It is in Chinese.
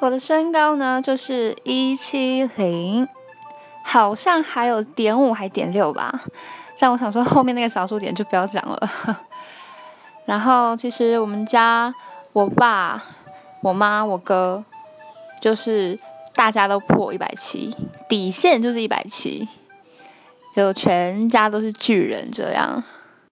我的身高呢就是一七零好像还有点五还点六吧。但我想说后面那个小数点就不要讲了。然后其实我们家我爸我妈我哥就是大家都破一百七底线就是一百七就全家都是巨人这样。